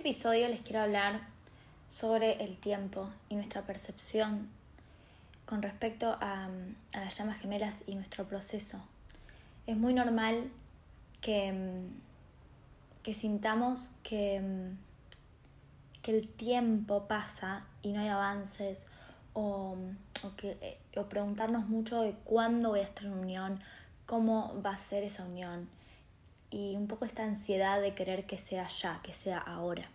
episodio les quiero hablar sobre el tiempo y nuestra percepción con respecto a, las llamas gemelas y nuestro proceso. Es muy normal que, que sintamos que, que el tiempo pasa y no hay avances o, que, o preguntarnos mucho de cuándo voy a estar en unión, cómo va a ser esa unión y un poco esta ansiedad de querer que sea ya, que sea ahora.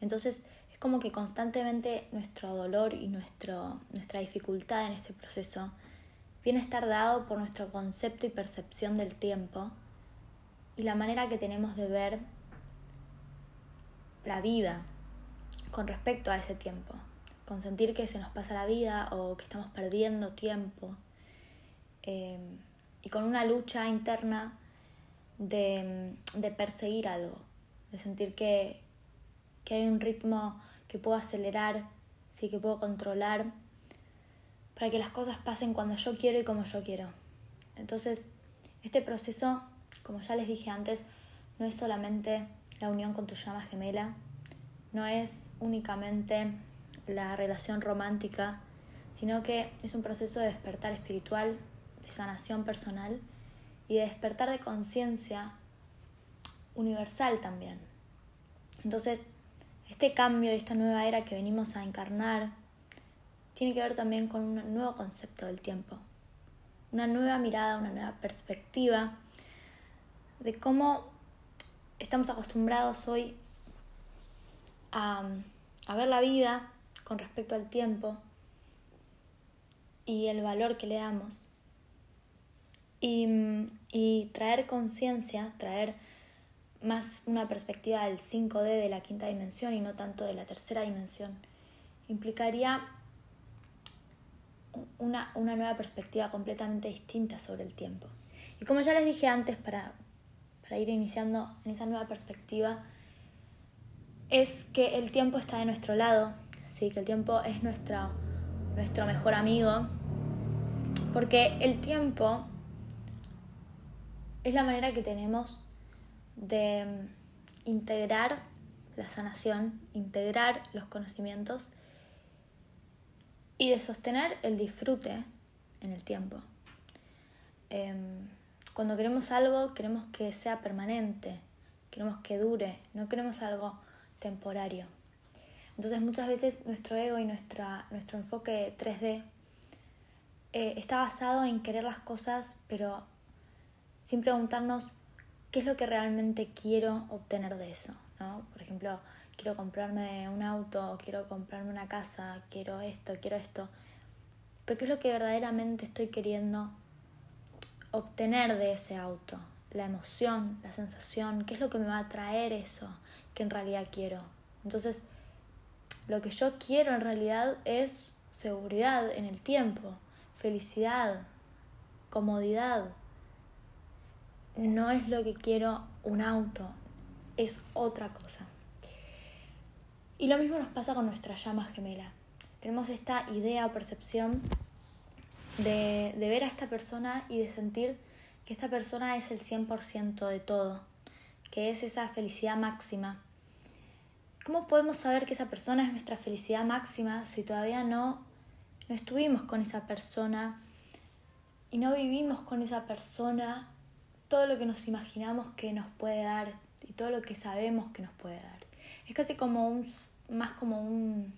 Entonces es como que constantemente nuestro dolor y nuestro, nuestra dificultad en este proceso viene a estar dado por nuestro concepto y percepción del tiempo y la manera que tenemos de ver la vida con respecto a ese tiempo, con sentir que se nos pasa la vida o que estamos perdiendo tiempo eh, y con una lucha interna de, de perseguir algo, de sentir que, que, hay un ritmo que puedo acelerar, sí, que puedo controlar, para que las cosas pasen cuando yo quiero y como yo quiero. Entonces, este proceso, como ya les dije antes, no es solamente la unión con tu llama gemela, no es únicamente la relación romántica, sino que es un proceso de despertar espiritual, de sanación personal y de despertar de conciencia universal también. Entonces, este cambio y esta nueva era que venimos a encarnar tiene que ver también con un nuevo concepto del tiempo, una nueva mirada, una nueva perspectiva de cómo estamos acostumbrados hoy a, a ver la vida con respecto al tiempo y el valor que le damos. Y, traer conciencia, traer más una perspectiva del 5D de la quinta dimensión y no tanto de la tercera dimensión, implicaría una, una, nueva perspectiva completamente distinta sobre el tiempo. Y como ya les dije antes, para, para ir iniciando en esa nueva perspectiva, es que el tiempo está de nuestro lado, ¿sí? que el tiempo es nuestro, nuestro mejor amigo, porque el tiempo es la manera que tenemos de integrar la sanación, integrar los conocimientos y de sostener el disfrute en el tiempo. Em, cuando queremos algo, queremos que sea permanente, queremos que dure, no queremos algo temporario. Entonces muchas veces nuestro ego y nuestra, nuestro enfoque 3D eh, está basado en querer las cosas, pero sin preguntarnos qué es lo que realmente quiero obtener de eso. ¿no? Por ejemplo, quiero comprarme un auto, quiero comprarme una casa, quiero esto, quiero esto. Pero qué es lo que verdaderamente estoy queriendo obtener de ese auto. La emoción, la sensación, qué es lo que me va a traer eso que en realidad quiero. Entonces, lo que yo quiero en realidad es seguridad en el tiempo, felicidad, comodidad, no es lo que quiero un auto, es otra cosa. Y lo mismo nos pasa con nuestra llama gemela. Tenemos esta idea o percepción de, de ver a esta persona y de sentir que esta persona es el 100% de todo, que es esa felicidad máxima. ¿Cómo podemos saber que esa persona es nuestra felicidad máxima si todavía no, no estuvimos con esa persona y no vivimos con esa persona todo lo que nos imaginamos que nos puede dar y todo lo que sabemos que nos puede dar. Es casi como un, más como un,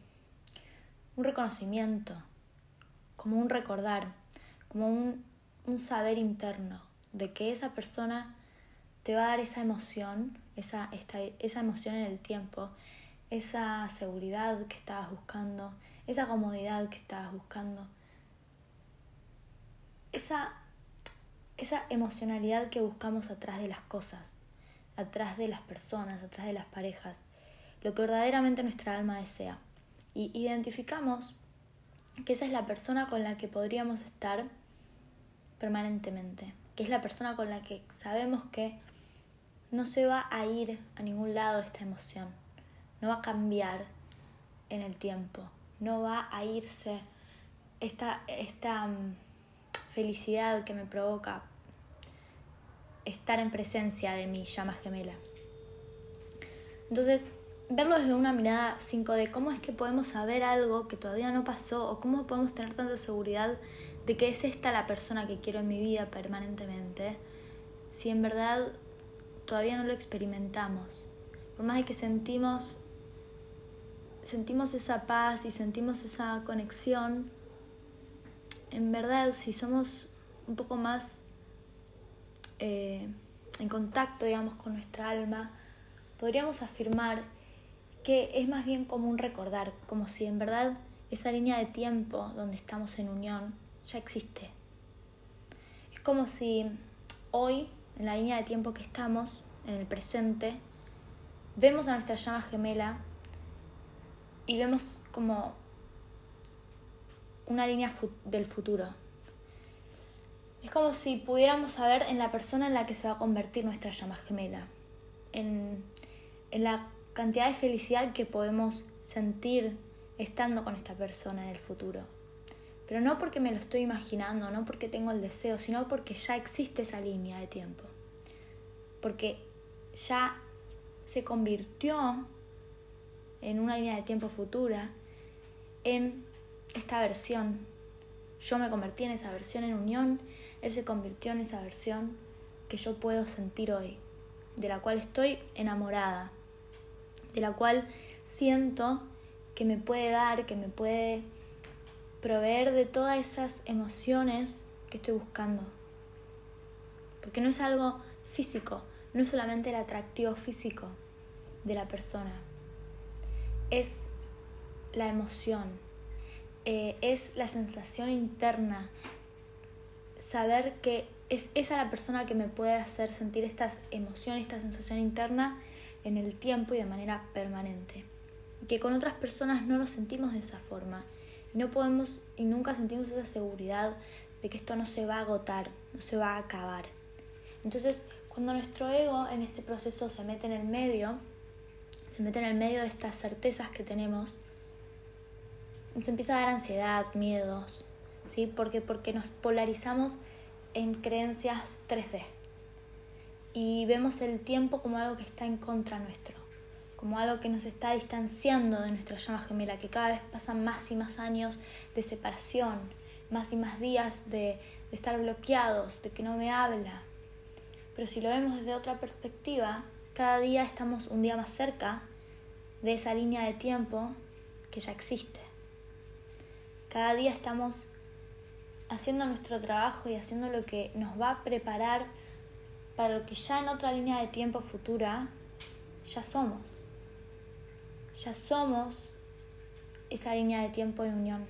un reconocimiento, como un recordar, como un, un saber interno de que esa persona te va a dar esa emoción, esa, esta, esa emoción en el tiempo, esa seguridad que estabas buscando, esa comodidad que estabas buscando, esa esa emocionalidad que buscamos atrás de las cosas, atrás de las personas, atrás de las parejas, lo que verdaderamente nuestra alma desea. Y identificamos que esa es la persona con la que podríamos estar permanentemente, que es la persona con la que sabemos que no se va a ir a ningún lado esta emoción, no va a cambiar en el tiempo, no va a irse esta, esta mm, felicidad que me provoca estar en presencia de mi llama gemela. Entonces, verlo desde una mirada 5D, cómo es que podemos saber algo que todavía no pasó o cómo podemos tener tanta seguridad de que es esta la persona que quiero en mi vida permanentemente, si en verdad todavía no lo experimentamos. Por más de que sentimos sentimos esa paz y sentimos esa conexión, en verdad si somos un poco más eh, en contacto, digamos, con nuestra alma, podríamos afirmar que es más bien como un recordar, como si en verdad esa línea de tiempo donde estamos en unión ya existe. Es como si hoy, en la línea de tiempo que estamos, en el presente, vemos a nuestra llama gemela y vemos como una línea del futuro. Es como si pudiéramos saber en la persona en la que se va a convertir nuestra llama gemela, en, en la cantidad de felicidad que podemos sentir estando con esta persona en el futuro. Pero no porque me lo estoy imaginando, no porque tengo el deseo, sino porque ya existe esa línea de tiempo. Porque ya se convirtió en una línea de tiempo futura en esta versión. Yo me convertí en esa versión en unión, él se convirtió en esa versión que yo puedo sentir hoy, de la cual estoy enamorada, de la cual siento que me puede dar, que me puede proveer de todas esas emociones que estoy buscando. Porque no es algo físico, no es solamente el atractivo físico de la persona, es la emoción, eh, es la sensación interna, saber que es esa la persona que me puede hacer sentir estas emociones, esta sensación interna en el tiempo y de manera permanente. Que con otras personas no nos sentimos de esa forma y no podemos y nunca sentimos esa seguridad de que esto no se va a agotar, no se va a acabar. Entonces, cuando nuestro ego en este proceso se mete en el medio, se mete en el medio de estas certezas que tenemos, nos empieza a dar ansiedad, miedos, ¿sí? Porque, porque nos polarizamos en creencias 3D y vemos el tiempo como algo que está en contra nuestro, como algo que nos está distanciando de nuestra llama gemela, que cada vez pasan más y más años de separación, más y más días de, de estar bloqueados, de que no me habla. Pero si lo vemos desde otra perspectiva, cada día estamos un día más cerca de esa línea de tiempo que ya existe. Cada día estamos haciendo nuestro trabajo y haciendo lo que nos va a preparar para lo que ya en otra línea de tiempo futura ya somos. Ya somos esa línea de tiempo en unión.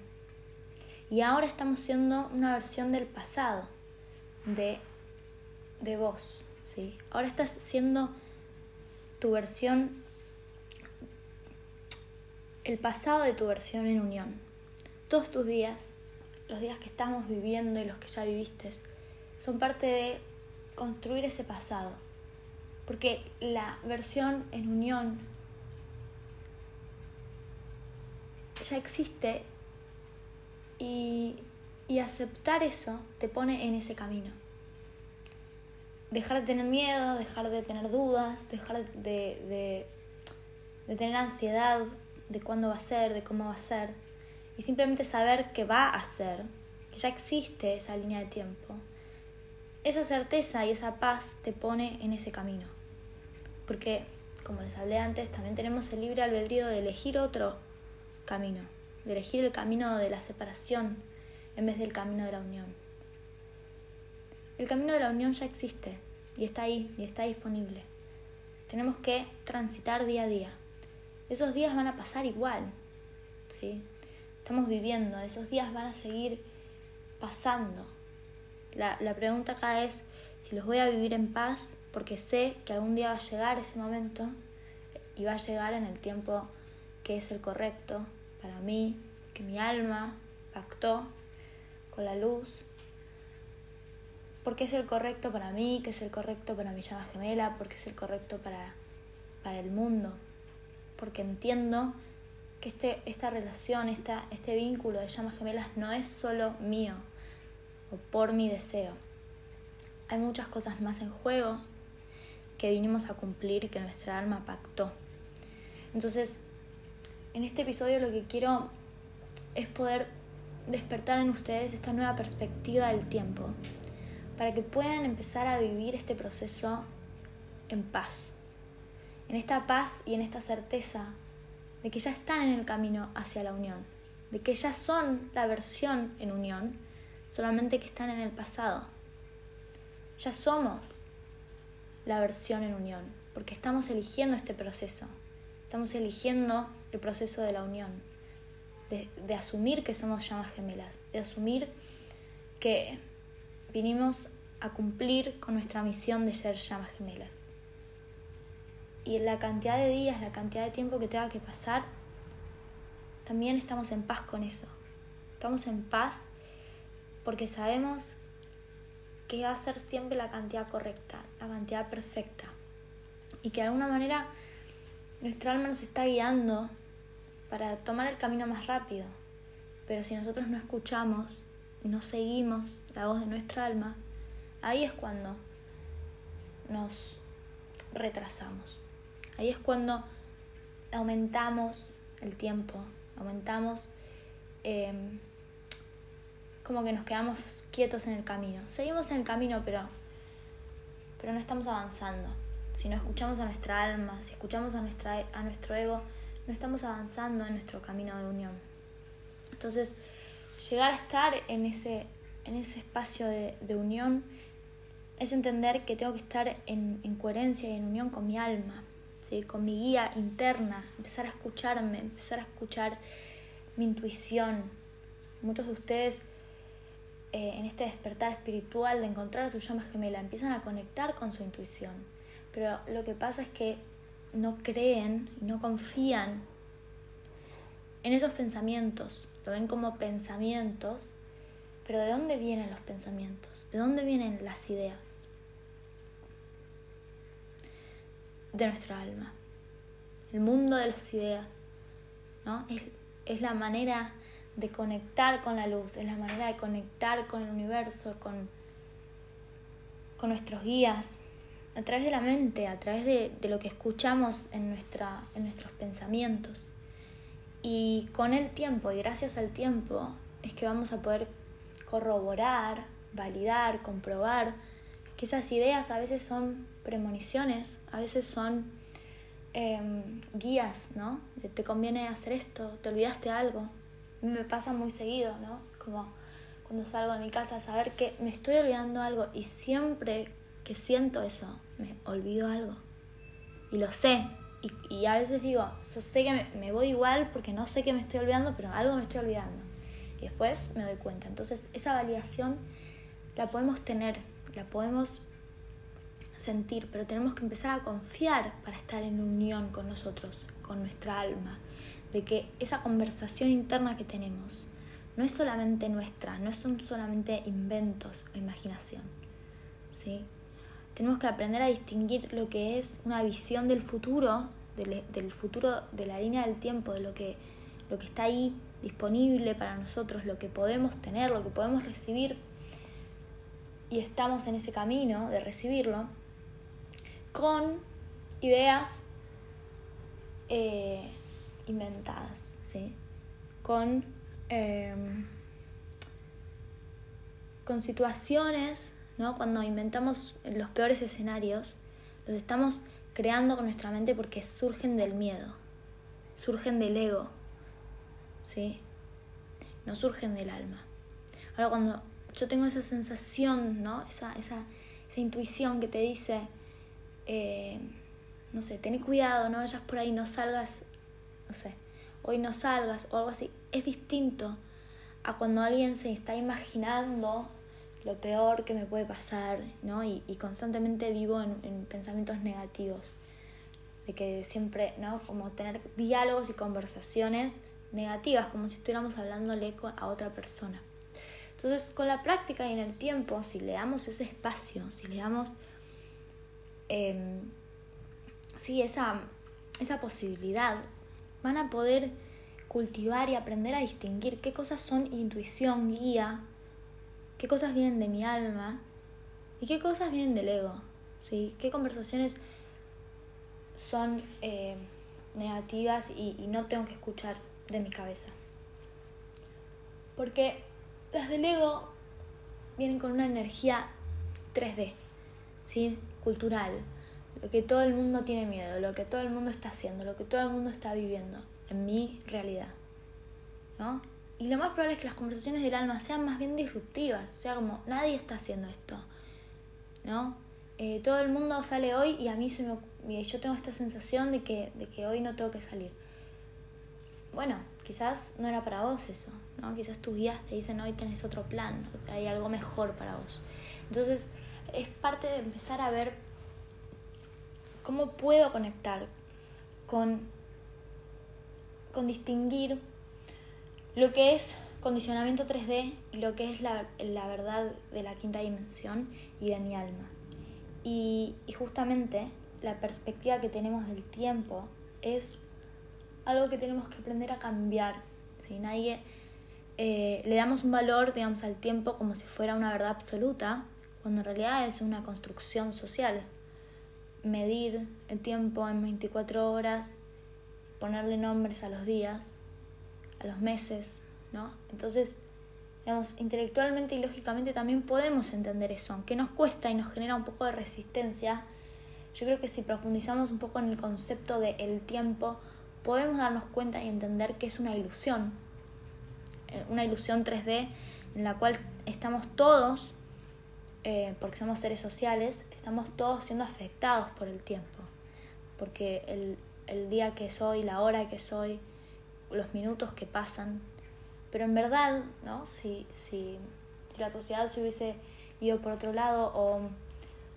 Y ahora estamos siendo una versión del pasado de, de vos. ¿sí? Ahora estás siendo tu versión, el pasado de tu versión en unión. Todos tus días, los días que estamos viviendo y los que ya viviste, son parte de construir ese pasado. Porque la versión en unión ya existe y, aceptar eso te pone en ese camino. Dejar de tener miedo, dejar de tener dudas, dejar de, de tener ansiedad de cuándo va a ser, de cómo va a ser, y simplemente saber que va a ser, que ya existe esa línea de tiempo esa certeza y esa paz te pone en ese camino. Porque, como les hablé antes, también tenemos el libre albedrío de elegir otro camino, de elegir el camino de la separación en vez del camino de la unión. El camino de la unión ya existe y está ahí y está disponible. Tenemos que transitar día a día. Esos días van a pasar igual, ¿sí? Estamos viviendo, esos días van a seguir pasando. La, pregunta acá es si los voy a vivir en paz porque sé que algún día va a llegar ese momento y va a llegar en el tiempo que es el correcto para mí, que mi alma pactó con la luz, porque es el correcto para mí, que es el correcto para mi llama gemela, porque es el correcto para, para el mundo, porque entiendo que este, esta relación, esta, este vínculo de llamas gemelas no es solo mío, o por mi deseo. Hay muchas cosas más en juego que vinimos a cumplir y que nuestra alma pactó. Entonces, en este episodio lo que quiero es poder despertar en ustedes esta nueva perspectiva del tiempo, para que puedan empezar a vivir este proceso en paz, en esta paz y en esta certeza de que ya están en el camino hacia la unión, de que ya son la versión en unión, solamente que están en el pasado. Ya somos la versión en unión, porque estamos eligiendo este proceso, estamos eligiendo el proceso de la unión, de, asumir que somos llamas gemelas, de asumir que vinimos a cumplir con nuestra misión de ser llamas gemelas. Y la cantidad de días, la cantidad de tiempo que tenga que pasar, también estamos en paz con eso. Estamos en paz porque sabemos que va a ser siempre la cantidad correcta, la cantidad perfecta. Y que de alguna manera nuestra alma nos está guiando para tomar el camino más rápido. Pero si nosotros no escuchamos, no seguimos la voz de nuestra alma, ahí es cuando nos retrasamos. Ahí es cuando aumentamos el tiempo, aumentamos em, como que nos quedamos quietos en el camino. Seguimos en el camino, pero, pero no estamos avanzando. Si no escuchamos a nuestra alma, si escuchamos a, nuestra, a nuestro ego, no estamos avanzando en nuestro camino de unión. Entonces, llegar a estar en ese, en ese espacio de, unión es entender que tengo que estar en, coherencia y en unión con mi alma, con mi guía interna, empezar a escucharme, empezar a escuchar mi intuición. Muchos de ustedes eh, en este despertar espiritual de encontrar a su llama gemela, empiezan a conectar con su intuición. Pero lo que pasa es que no creen no confían en esos pensamientos. Lo ven como pensamientos, pero ¿de dónde vienen los pensamientos? ¿De dónde vienen las ideas? De nuestra alma. El mundo de las ideas, ¿no? Es, es la manera de conectar con la luz, es la manera de conectar con el universo, con, con nuestros guías, a través de la mente, a través de, de lo que escuchamos en, nuestra, en nuestros pensamientos. Y con el tiempo y gracias al tiempo es que vamos a poder corroborar, validar, comprobar esas ideas a veces son premoniciones, a veces son em, guías, ¿no? Te conviene hacer esto, te olvidaste algo, me pasa muy seguido, ¿no? Como cuando salgo de mi casa, saber que me estoy olvidando algo y siempre que siento eso, me olvido algo. Y lo sé. Y, a veces digo, yo sé que me, voy igual porque no sé que me estoy olvidando, pero algo me estoy olvidando. Y después me doy cuenta. Entonces esa validación la podemos tener, la podemos sentir, pero tenemos que empezar a confiar para estar en unión con nosotros, con nuestra alma, de que esa conversación interna que tenemos no es solamente nuestra, no son solamente inventos o imaginación. ¿sí? Tenemos que aprender a distinguir lo que es una visión del futuro, del, futuro de la línea del tiempo, de lo que, lo que está ahí disponible para nosotros, lo que podemos tener, lo que podemos recibir, y estamos en ese camino de recibirlo, con ideas eh, inventadas, ¿sí? Con, em, con situaciones, ¿no? Cuando inventamos los peores escenarios, los estamos creando con nuestra mente porque surgen del miedo, surgen del ego, ¿sí? No surgen del alma. Ahora cuando yo tengo esa sensación, ¿no? Esa, esa, esa intuición que te dice, eh, no sé, ten cuidado, no vayas por ahí, no salgas no sé, hoy no salgas o algo así, es distinto a cuando alguien se está imaginando lo peor que me puede pasar, ¿no? Y, constantemente vivo en, pensamientos negativos. De que siempre, ¿no? Como tener diálogos y conversaciones negativas, como si estuviéramos hablándole a otra persona. Entonces, con la práctica y en el tiempo, si le damos ese espacio, si le damos, eh, sí, esa, esa posibilidad van a poder cultivar y aprender a distinguir qué cosas son intuición, guía, qué cosas vienen de mi alma y qué cosas vienen del ego, ¿sí? qué conversaciones son eh, negativas y, y no tengo que escuchar de mi cabeza. Porque las del ego vienen con una energía 3D, ¿sí? cultural, lo que todo el mundo tiene miedo, lo que todo el mundo está haciendo, lo que todo el mundo está viviendo en mi realidad. ¿no? Y lo más probable es que las conversaciones del alma sean más bien disruptivas, sea como nadie está haciendo esto. ¿no? Eh, todo el mundo sale hoy y a mí se me, yo tengo esta sensación de que, de que hoy no tengo que salir. Bueno, quizás no era para vos eso, ¿no? Quizás tus guías te dicen hoy tenés otro plan, hay algo mejor para vos. Entonces, es parte de empezar a ver cómo puedo conectar con, con distinguir lo que es condicionamiento 3D y lo que es la, la verdad de la quinta dimensión y de mi alma. Y, y justamente la perspectiva que tenemos del tiempo es algo que tenemos que aprender a cambiar. Si nadie eh, le damos un valor, digamos, al tiempo como si fuera una verdad absoluta, cuando en realidad es una construcción social. Medir el tiempo en 24 horas, ponerle nombres a los días, a los meses, ¿no? Entonces, digamos, intelectualmente y lógicamente también podemos entender eso, aunque nos cuesta y nos genera un poco de resistencia. Yo creo que si profundizamos un poco en el concepto de el tiempo, podemos darnos cuenta y entender que es una ilusión, eh, una ilusión 3D en la cual estamos todos, eh, porque somos seres sociales, estamos todos siendo afectados por el tiempo, porque el, el día que soy, la hora que soy, los minutos que pasan, pero en verdad, ¿no? si, si, si la sociedad se hubiese ido por otro lado o,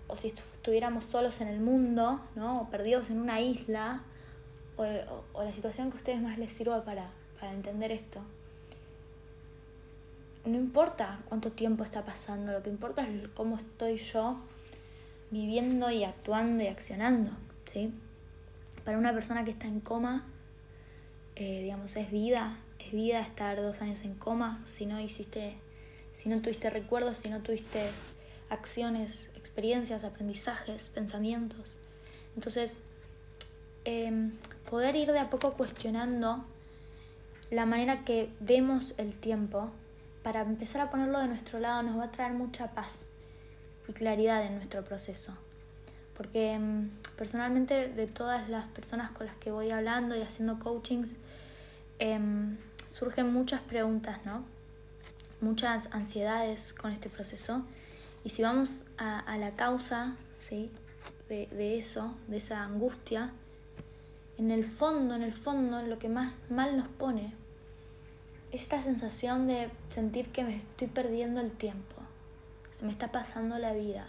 o si estuviéramos solos en el mundo, ¿no? o perdidos en una isla, o, la situación que a ustedes más les sirva para, para entender esto. No importa cuánto tiempo está pasando, lo que importa es cómo estoy yo viviendo y actuando y accionando. ¿sí? Para una persona que está en coma, eh, digamos, es vida, es vida estar dos años en coma si no hiciste, si no tuviste recuerdos, si no tuviste acciones, experiencias, aprendizajes, pensamientos. Entonces, eh, poder ir de a poco cuestionando la manera que vemos el tiempo para empezar a ponerlo de nuestro lado nos va a traer mucha paz y claridad en nuestro proceso. Porque mm, personalmente de todas las personas con las que voy hablando y haciendo coachings, em, surgen muchas preguntas, ¿no? Muchas ansiedades con este proceso. Y si vamos a, la causa ¿sí? de eso, de esa angustia, en el fondo, en el fondo, lo que más mal nos pone es esta sensación de sentir que me estoy perdiendo el tiempo, se me está pasando la vida,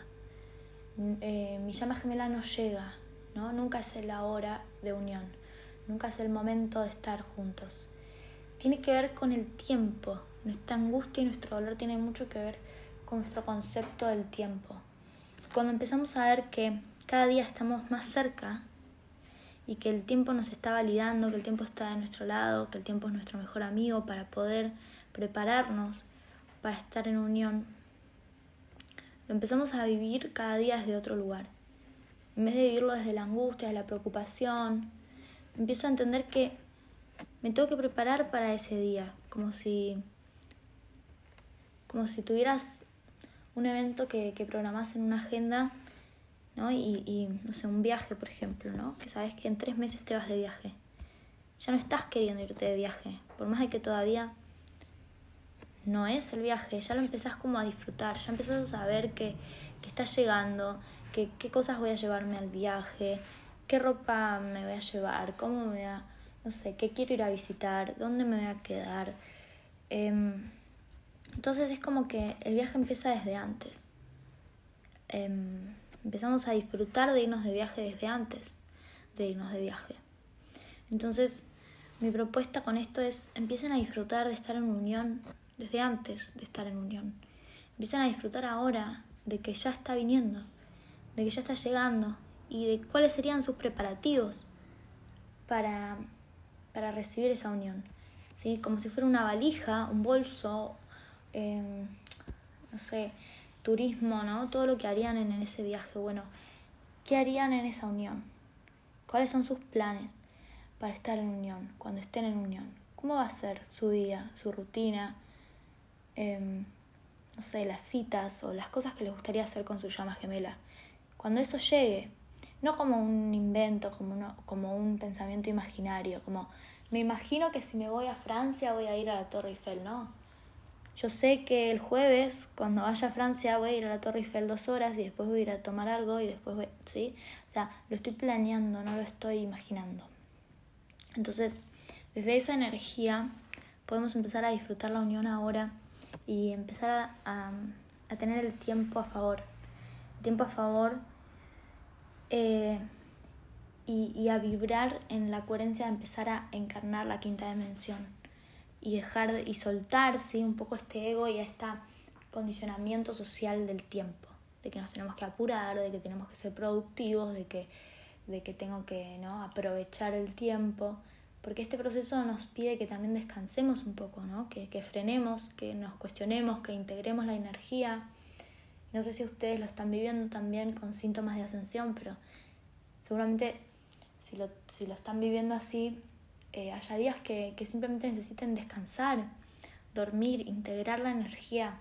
eh, mi llama gemela no llega, ¿no? nunca es la hora de unión, nunca es el momento de estar juntos. Tiene que ver con el tiempo, nuestra angustia y nuestro dolor tiene mucho que ver con nuestro concepto del tiempo. Cuando empezamos a ver que cada día estamos más cerca y que el tiempo nos está validando, que el tiempo está de nuestro lado, que el tiempo es nuestro mejor amigo para poder prepararnos para estar en unión. Lo empezamos a vivir cada día desde otro lugar. En vez de vivirlo desde la angustia, desde la preocupación, empiezo a entender que me tengo que preparar para ese día, como si como si tuvieras un evento que, que programas en una agenda ¿no? Y, y, no sé, un viaje, por ejemplo, ¿no? Que sabes que en tres meses te vas de viaje. Ya no estás queriendo irte de viaje, por más de que todavía no es el viaje, ya lo empezás como a disfrutar, ya empezás a saber que, que estás llegando, que, qué cosas voy a llevarme al viaje, qué ropa me voy a llevar, cómo me voy a, no sé, qué quiero ir a visitar, dónde me voy a quedar. Em, entonces es como que el viaje empieza desde antes. Em, empezamos a disfrutar de irnos de viaje desde antes de irnos de viaje. Entonces, mi propuesta con esto es, empiecen a disfrutar de estar en unión desde antes de estar en unión. Empiecen a disfrutar ahora de que ya está viniendo, de que ya está llegando y de cuáles serían sus preparativos para, para recibir esa unión. ¿Sí? Como si fuera una valija, un bolso, eh, no sé, turismo, ¿no? Todo lo que harían en ese viaje. Bueno, ¿qué harían en esa unión? ¿Cuáles son sus planes? para estar en unión, cuando estén en unión? ¿Cómo va a ser su día, su rutina? Em, no sé, las citas o las cosas que les gustaría hacer con su llama gemela. Cuando eso llegue, no como un invento, como, como un pensamiento imaginario, como me imagino que si me voy a Francia voy a ir a la Torre Eiffel, no. Yo sé que el jueves, cuando vaya a Francia, voy a ir a la Torre Eiffel dos horas y después voy a ir a tomar algo y después voy, ¿sí? O sea, lo estoy planeando, no lo estoy imaginando. Entonces, desde esa energía podemos empezar a disfrutar la unión ahora y empezar a, tener el tiempo a favor. El tiempo a favor eh, y, a vibrar en la coherencia de empezar a encarnar la quinta dimensión y dejar y soltar un poco este ego y este condicionamiento social del tiempo, de que nos tenemos que apurar, de que tenemos que ser productivos, de que, de que tengo que ¿no? aprovechar el tiempo porque este proceso nos pide que también descansemos un poco, ¿no? que, que frenemos, que nos cuestionemos, que integremos la energía. No sé si ustedes lo están viviendo también con síntomas de ascensión, pero seguramente si lo, si lo están viviendo así, eh, haya días que, simplemente necesiten descansar, dormir, integrar la energía.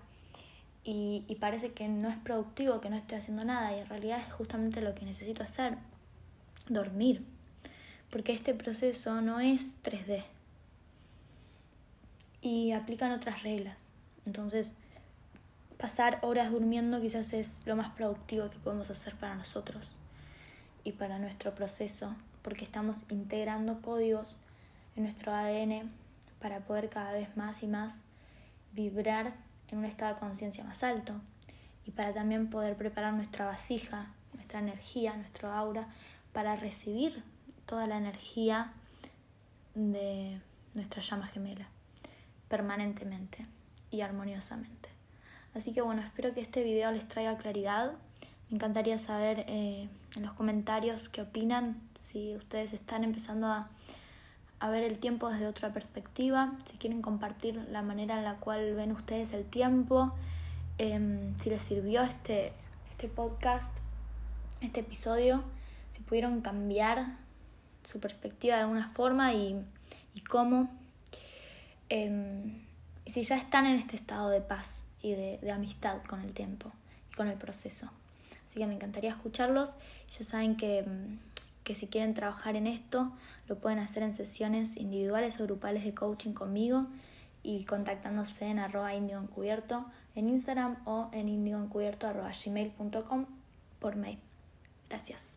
Y, y parece que no es productivo, que no estoy haciendo nada, y en realidad es justamente lo que necesito hacer, dormir porque este proceso no es 3D y aplican otras reglas. Entonces, pasar horas durmiendo quizás es lo más productivo que podemos hacer para nosotros y para nuestro proceso, porque estamos integrando códigos nuestro ADN para poder cada vez más y más vibrar en un estado de conciencia más alto y para también poder preparar nuestra vasija, nuestra energía, nuestro aura para recibir toda la energía de nuestra llama gemela permanentemente y armoniosamente. Así que bueno, espero que este video les traiga claridad. Me encantaría saber eh, en los comentarios qué opinan, si ustedes están empezando a, a, ver el tiempo desde otra perspectiva, si quieren compartir la manera en la cual ven ustedes el tiempo, em, si les sirvió este, este podcast, este episodio, si pudieron cambiar su perspectiva de alguna forma y, cómo. Em, y si ya están en este estado de paz y de, amistad con el tiempo y con el proceso. Así que me encantaría escucharlos. Ya saben que, em, que si quieren trabajar en esto, lo pueden hacer en sesiones individuales o grupales de coaching conmigo y contactándose en arroba indio encubierto en Instagram o en indioencubierto arroba gmail.com por mail. Gracias.